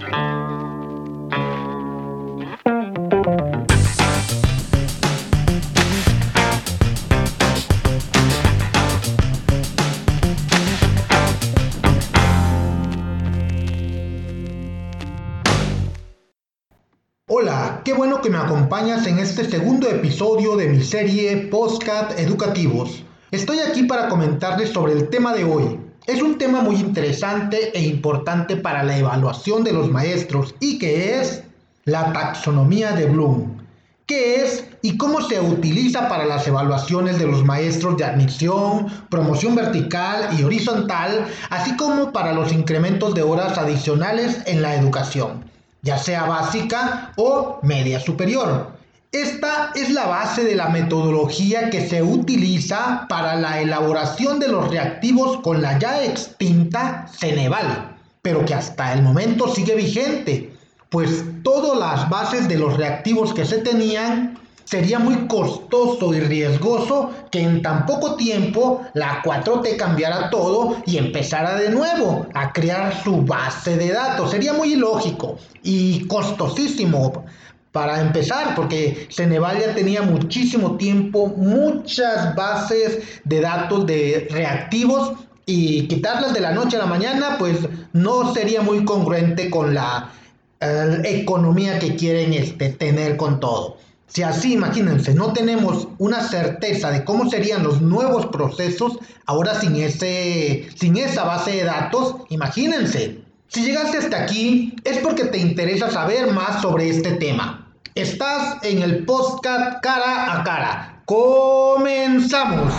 Hola, qué bueno que me acompañas en este segundo episodio de mi serie Postcat Educativos. Estoy aquí para comentarles sobre el tema de hoy. Es un tema muy interesante e importante para la evaluación de los maestros y que es la taxonomía de Bloom. ¿Qué es y cómo se utiliza para las evaluaciones de los maestros de admisión, promoción vertical y horizontal, así como para los incrementos de horas adicionales en la educación? ya sea básica o media superior. Esta es la base de la metodología que se utiliza para la elaboración de los reactivos con la ya extinta Ceneval, pero que hasta el momento sigue vigente, pues todas las bases de los reactivos que se tenían sería muy costoso y riesgoso que en tan poco tiempo la 4T cambiara todo y empezara de nuevo a crear su base de datos. Sería muy ilógico y costosísimo para empezar, porque Ceneval ya tenía muchísimo tiempo, muchas bases de datos de reactivos y quitarlas de la noche a la mañana, pues no sería muy congruente con la economía que quieren este, tener con todo. Si así, imagínense, no tenemos una certeza de cómo serían los nuevos procesos ahora sin, ese, sin esa base de datos, imagínense. Si llegaste hasta aquí es porque te interesa saber más sobre este tema. Estás en el podcast cara a cara. Comenzamos.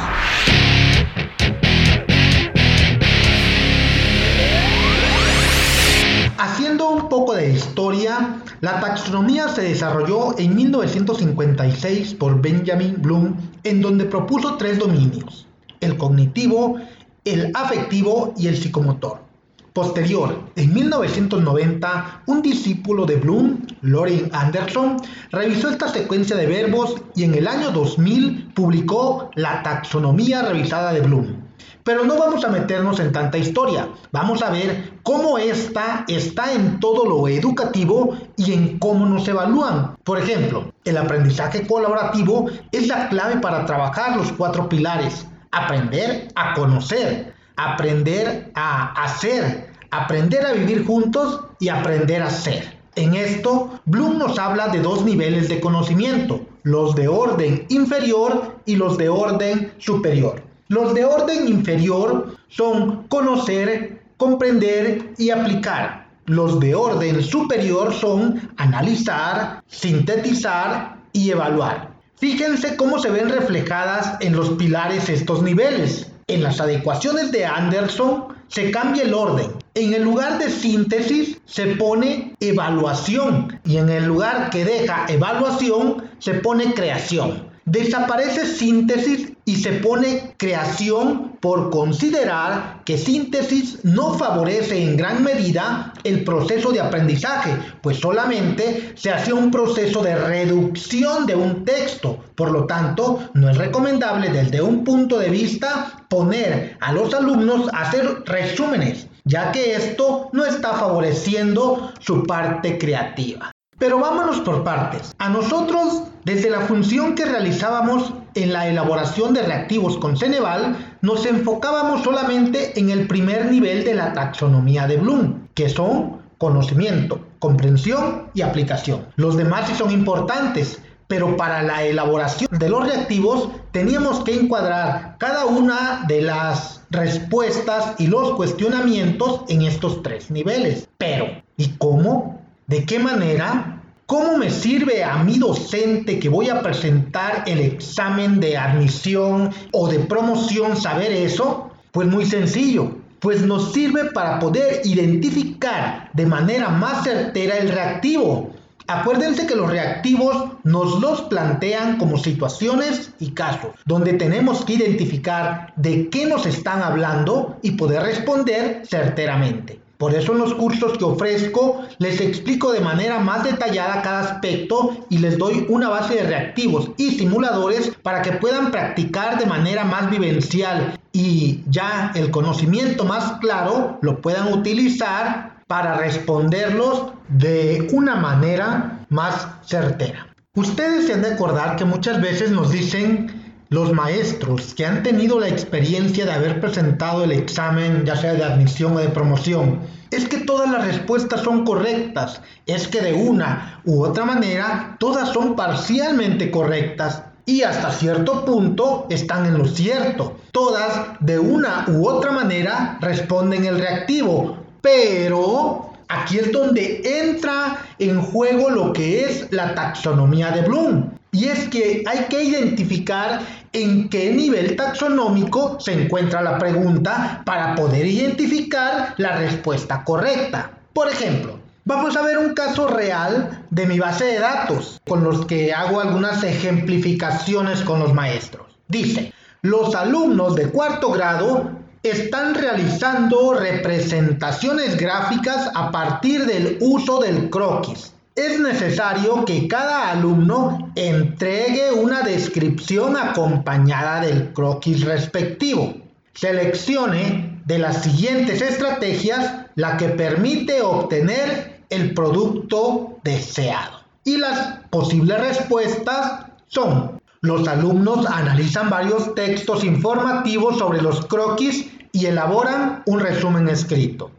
Haciendo un poco de historia, la taxonomía se desarrolló en 1956 por Benjamin Bloom, en donde propuso tres dominios, el cognitivo, el afectivo y el psicomotor. Posterior, en 1990, un discípulo de Bloom, Loren Anderson, revisó esta secuencia de verbos y en el año 2000 publicó la taxonomía revisada de Bloom. Pero no vamos a meternos en tanta historia, vamos a ver cómo esta está en todo lo educativo y en cómo nos evalúan. Por ejemplo, el aprendizaje colaborativo es la clave para trabajar los cuatro pilares. Aprender a conocer, aprender a hacer, aprender a vivir juntos y aprender a ser. En esto, Bloom nos habla de dos niveles de conocimiento, los de orden inferior y los de orden superior. Los de orden inferior son conocer, comprender y aplicar. Los de orden superior son analizar, sintetizar y evaluar. Fíjense cómo se ven reflejadas en los pilares estos niveles. En las adecuaciones de Anderson se cambia el orden. En el lugar de síntesis se pone evaluación y en el lugar que deja evaluación se pone creación. Desaparece síntesis y se pone creación por considerar que síntesis no favorece en gran medida el proceso de aprendizaje, pues solamente se hace un proceso de reducción de un texto. Por lo tanto, no es recomendable desde un punto de vista poner a los alumnos a hacer resúmenes, ya que esto no está favoreciendo su parte creativa. Pero vámonos por partes. A nosotros, desde la función que realizábamos en la elaboración de reactivos con Ceneval, nos enfocábamos solamente en el primer nivel de la taxonomía de Bloom, que son conocimiento, comprensión y aplicación. Los demás sí son importantes, pero para la elaboración de los reactivos teníamos que encuadrar cada una de las respuestas y los cuestionamientos en estos tres niveles. Pero, ¿y cómo? ¿De qué manera? ¿Cómo me sirve a mi docente que voy a presentar el examen de admisión o de promoción saber eso? Pues muy sencillo, pues nos sirve para poder identificar de manera más certera el reactivo. Acuérdense que los reactivos nos los plantean como situaciones y casos, donde tenemos que identificar de qué nos están hablando y poder responder certeramente. Por eso en los cursos que ofrezco les explico de manera más detallada cada aspecto y les doy una base de reactivos y simuladores para que puedan practicar de manera más vivencial y ya el conocimiento más claro lo puedan utilizar para responderlos de una manera más certera. Ustedes se han de acordar que muchas veces nos dicen los maestros que han tenido la experiencia de haber presentado el examen, ya sea de admisión o de promoción, es que todas las respuestas son correctas, es que de una u otra manera todas son parcialmente correctas y hasta cierto punto están en lo cierto. Todas de una u otra manera responden el reactivo, pero aquí es donde entra en juego lo que es la taxonomía de Bloom. Y es que hay que identificar en qué nivel taxonómico se encuentra la pregunta para poder identificar la respuesta correcta. Por ejemplo, vamos a ver un caso real de mi base de datos con los que hago algunas ejemplificaciones con los maestros. Dice, los alumnos de cuarto grado están realizando representaciones gráficas a partir del uso del croquis es necesario que cada alumno entregue una descripción acompañada del croquis respectivo. Seleccione de las siguientes estrategias la que permite obtener el producto deseado. Y las posibles respuestas son, los alumnos analizan varios textos informativos sobre los croquis y elaboran un resumen escrito.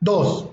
2.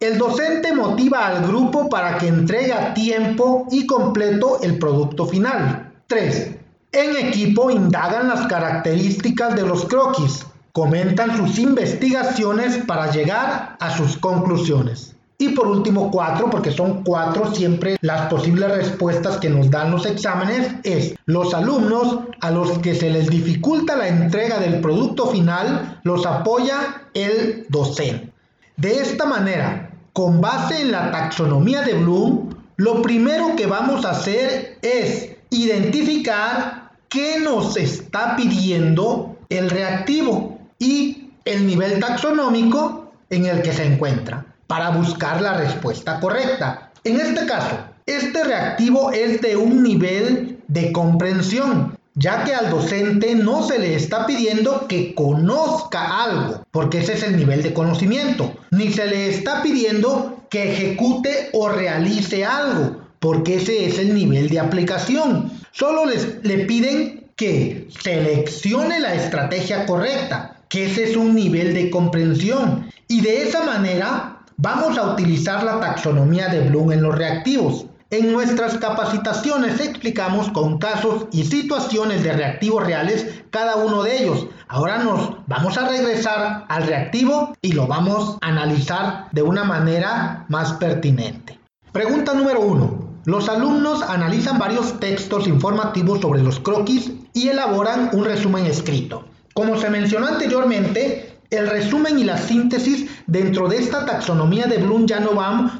El docente motiva al grupo para que entregue a tiempo y completo el producto final. 3. En equipo indagan las características de los croquis, comentan sus investigaciones para llegar a sus conclusiones. Y por último, cuatro, porque son cuatro siempre las posibles respuestas que nos dan los exámenes, es los alumnos a los que se les dificulta la entrega del producto final, los apoya el docente. De esta manera, con base en la taxonomía de Bloom, lo primero que vamos a hacer es identificar qué nos está pidiendo el reactivo y el nivel taxonómico en el que se encuentra para buscar la respuesta correcta. En este caso, este reactivo es de un nivel de comprensión ya que al docente no se le está pidiendo que conozca algo, porque ese es el nivel de conocimiento, ni se le está pidiendo que ejecute o realice algo, porque ese es el nivel de aplicación. Solo les, le piden que seleccione la estrategia correcta, que ese es un nivel de comprensión. Y de esa manera vamos a utilizar la taxonomía de Bloom en los reactivos. En nuestras capacitaciones explicamos con casos y situaciones de reactivos reales cada uno de ellos. Ahora nos vamos a regresar al reactivo y lo vamos a analizar de una manera más pertinente. Pregunta número 1. Los alumnos analizan varios textos informativos sobre los croquis y elaboran un resumen escrito. Como se mencionó anteriormente, el resumen y la síntesis dentro de esta taxonomía de Bloom ya no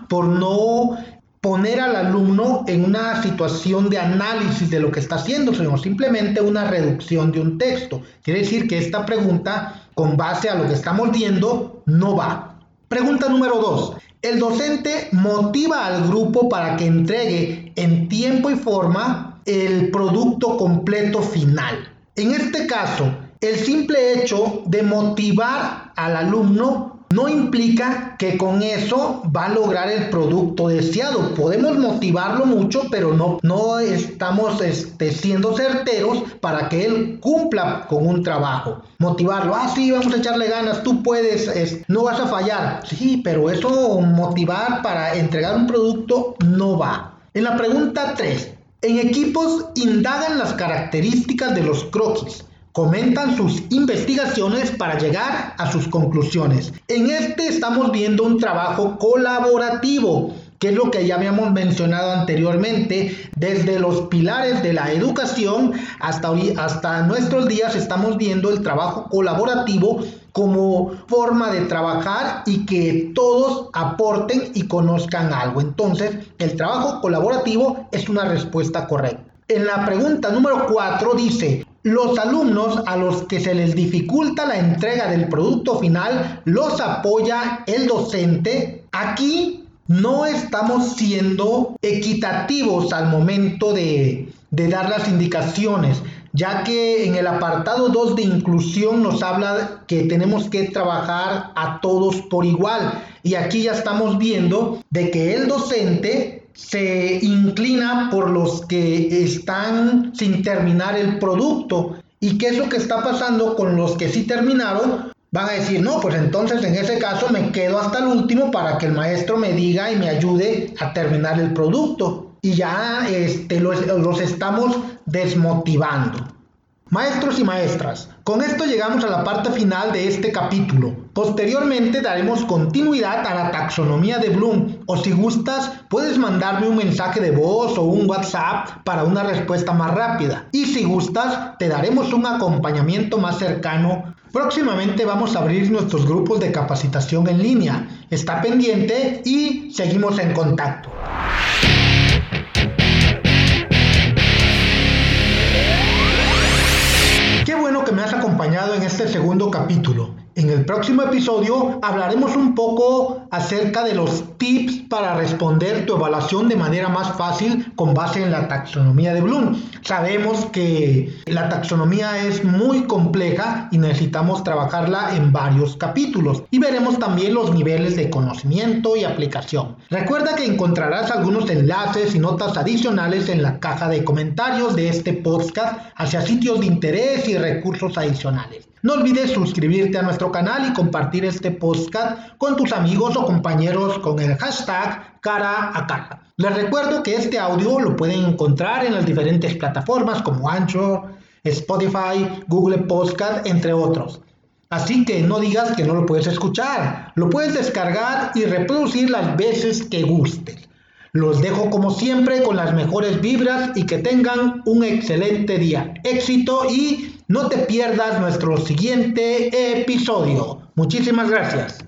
por no poner al alumno en una situación de análisis de lo que está haciendo, sino simplemente una reducción de un texto. Quiere decir que esta pregunta, con base a lo que estamos viendo, no va. Pregunta número 2. El docente motiva al grupo para que entregue en tiempo y forma el producto completo final. En este caso, el simple hecho de motivar al alumno no implica que con eso va a lograr el producto deseado. Podemos motivarlo mucho, pero no, no estamos este, siendo certeros para que él cumpla con un trabajo. Motivarlo, ah, sí, vamos a echarle ganas, tú puedes, no vas a fallar. Sí, pero eso motivar para entregar un producto no va. En la pregunta 3, en equipos indagan las características de los croquis comentan sus investigaciones para llegar a sus conclusiones. En este estamos viendo un trabajo colaborativo, que es lo que ya habíamos mencionado anteriormente, desde los pilares de la educación hasta, hasta nuestros días estamos viendo el trabajo colaborativo como forma de trabajar y que todos aporten y conozcan algo. Entonces, el trabajo colaborativo es una respuesta correcta. En la pregunta número 4 dice, los alumnos a los que se les dificulta la entrega del producto final los apoya el docente. Aquí no estamos siendo equitativos al momento de dar las indicaciones, ya que en el apartado 2 de inclusión nos habla que tenemos que trabajar a todos por igual. Y aquí ya estamos viendo de que el docente se inclina por los que están sin terminar el producto. ¿Y qué es lo que está pasando con los que sí terminaron? Van a decir, no, pues entonces en ese caso me quedo hasta el último para que el maestro me diga y me ayude a terminar el producto. Y ya este, los, los estamos desmotivando. Maestros y maestras, con esto llegamos a la parte final de este capítulo. Posteriormente daremos continuidad a la taxonomía de Bloom o si gustas puedes mandarme un mensaje de voz o un WhatsApp para una respuesta más rápida. Y si gustas te daremos un acompañamiento más cercano. Próximamente vamos a abrir nuestros grupos de capacitación en línea. Está pendiente y seguimos en contacto. Me has acompañado en este segundo capítulo. En el próximo episodio hablaremos un poco acerca de los tips para responder tu evaluación de manera más fácil con base en la taxonomía de Bloom. Sabemos que la taxonomía es muy compleja y necesitamos trabajarla en varios capítulos y veremos también los niveles de conocimiento y aplicación. Recuerda que encontrarás algunos enlaces y notas adicionales en la caja de comentarios de este podcast hacia sitios de interés y recursos adicionales. No olvides suscribirte a nuestro canal y compartir este podcast con tus amigos o compañeros con el hashtag cara a cara. Les recuerdo que este audio lo pueden encontrar en las diferentes plataformas como Anchor, Spotify, Google Podcast, entre otros. Así que no digas que no lo puedes escuchar. Lo puedes descargar y reproducir las veces que gustes. Los dejo como siempre con las mejores vibras y que tengan un excelente día. Éxito y no te pierdas nuestro siguiente episodio. Muchísimas gracias.